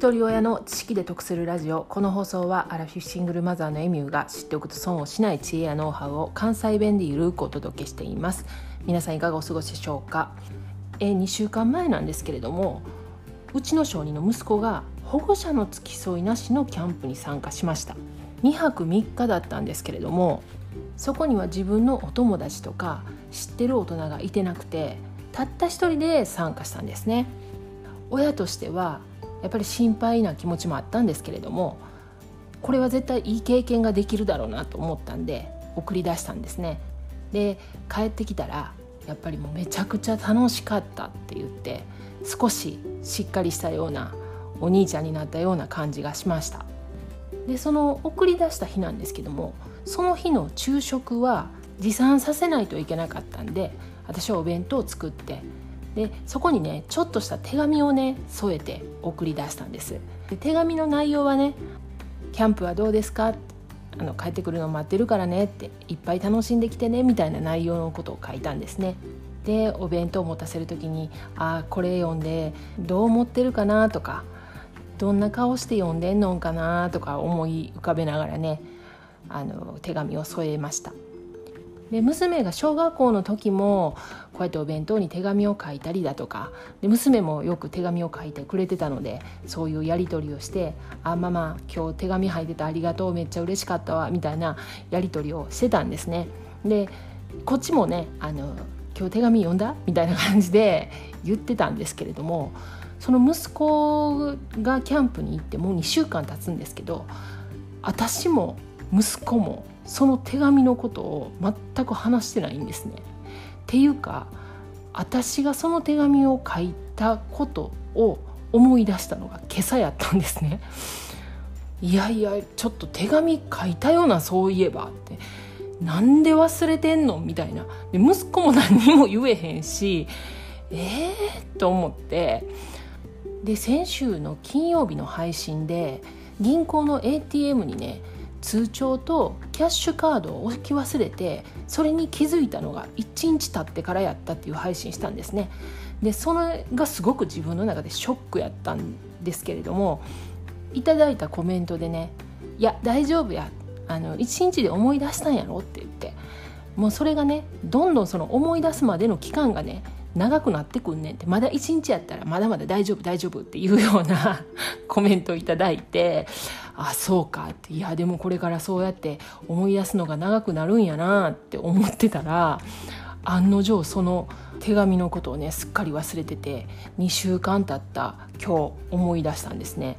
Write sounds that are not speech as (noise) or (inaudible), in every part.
一人親の知識で得するラジオこの放送はアラフィフシングルマザーのエミューが知っておくと損をしない知恵やノウハウを関西弁でゆるくお届けしています。皆さんいかがお過ごしでしょうか？え2週間前なんですけれどもうちの小児の息子が保護者の付き添いなしのキャンプに参加しました。2泊3日だったんですけれどもそこには自分のお友達とか知ってる大人がいてなくてたった一人で参加したんですね。親としてはやっぱり心配な気持ちもあったんですけれどもこれは絶対いい経験ができるだろうなと思ったんで送り出したんですね。で帰ってきたらやっぱりもうめちゃくちゃ楽しかったって言って少ししっかりしたようなお兄ちゃんになったような感じがしました。でその送り出した日なんですけどもその日の昼食は持参させないといけなかったんで私はお弁当を作ってでそこにねちょっとした手紙をね添えて送り出したんです。で手紙の内容はね「キャンプはどうですか?」あの帰ってくるの待ってるからねっていっぱい楽しんできてねみたいな内容のことを書いたんですね。でお弁当を持たせる時に「ああこれ読んでどう思ってるかな」とか「どんな顔して読んでんのんかな」とか思い浮かべながらねあの手紙を添えました。で娘が小学校の時もこうやってお弁当に手紙を書いたりだとかで娘もよく手紙を書いてくれてたのでそういうやり取りをして「あママ今日手紙入ってたありがとうめっちゃ嬉しかったわ」みたいなやり取りをしてたんですね。でこっちもねあの「今日手紙読んだ?」みたいな感じで言ってたんですけれどもその息子がキャンプに行ってもう2週間経つんですけど私も息子もその手紙のことを全く話してないんですね。っていうか私がその手紙を書いたことを思い出したのが今朝やったんですね。いやいやちょっと手紙書いたようなそういえばってなんで忘れてんのみたいなで息子も何にも言えへんしええー、と思ってで先週の金曜日の配信で銀行の ATM にね通帳とキャッシュカードを置き忘れてそれに気づいたのが1日経ってからやったっていう配信したんですね。でそれがすごく自分の中でショックやったんですけれどもいただいたコメントでね「いや大丈夫やあの1日で思い出したんやろ」って言ってもうそれがねどんどんその思い出すまでの期間がね長くなってくんねんってまだ1日やったらまだまだ大丈夫大丈夫っていうような (laughs) コメントをいただいてあそうかっていやでもこれからそうやって思い出すのが長くなるんやなって思ってたら案の定その手紙のことをねすっかり忘れてて2週間経った今日思い出したんですね。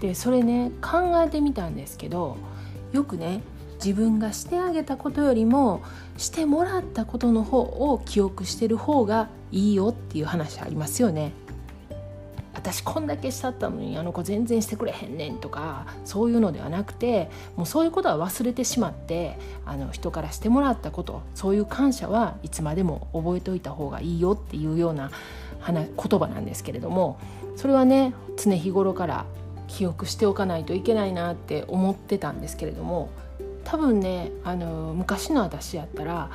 でそれね考えてみたんですけどよくね自分がしてあげたことよりもしてもらったことの方を記憶してる方がいいよっていう話ありますよね。私こんだけしたったのにあの子全然してくれへんねんとかそういうのではなくてもうそういうことは忘れてしまってあの人からしてもらったことそういう感謝はいつまでも覚えておいた方がいいよっていうような言葉なんですけれどもそれはね常日頃から記憶しておかないといけないなって思ってたんですけれども多分ねあの昔の私やったら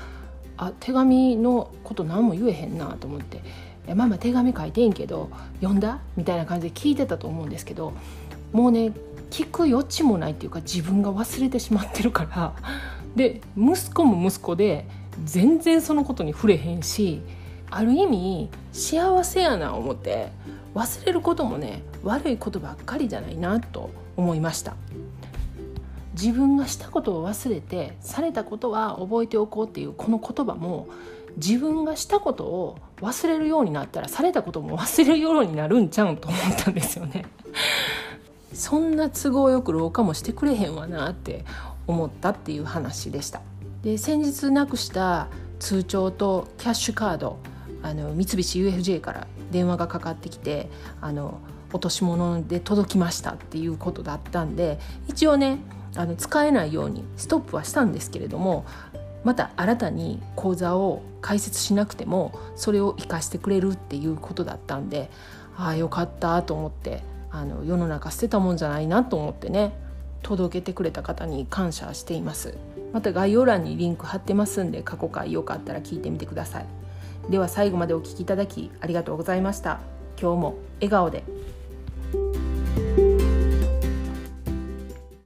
あ手紙のこと何も言えへんなと思って「ママ手紙書いてんけど読んだ?」みたいな感じで聞いてたと思うんですけどもうね聞く余地もないっていうか自分が忘れてしまってるから (laughs) で息子も息子で全然そのことに触れへんしある意味幸せやな思って忘れることもね悪いことばっかりじゃないなと思いました。自分がしたことを忘れてされたことは覚えておこうっていうこの言葉も自分がしたことを忘れるようになったらされたことも忘れるようになるんちゃうんと思ったんですよね。(laughs) そんな都合よく老化もしてくれへんわなって思ったっていう話でした。で先日なくした通帳とキャッシュカードあの三菱 UFJ から電話がかかってきてあの落とし物で届きましたっていうことだったんで一応ねあの使えないようにストップはしたんですけれどもまた新たに口座を開設しなくてもそれを生かしてくれるっていうことだったんでああよかったと思ってあの世の中捨てたもんじゃないなと思ってね届けてくれた方に感謝しています。また概要欄にリンク貼ってますんで過去回よかったら聞いてみてください。では最後までお聴きいただきありがとうございました。今日も笑顔で。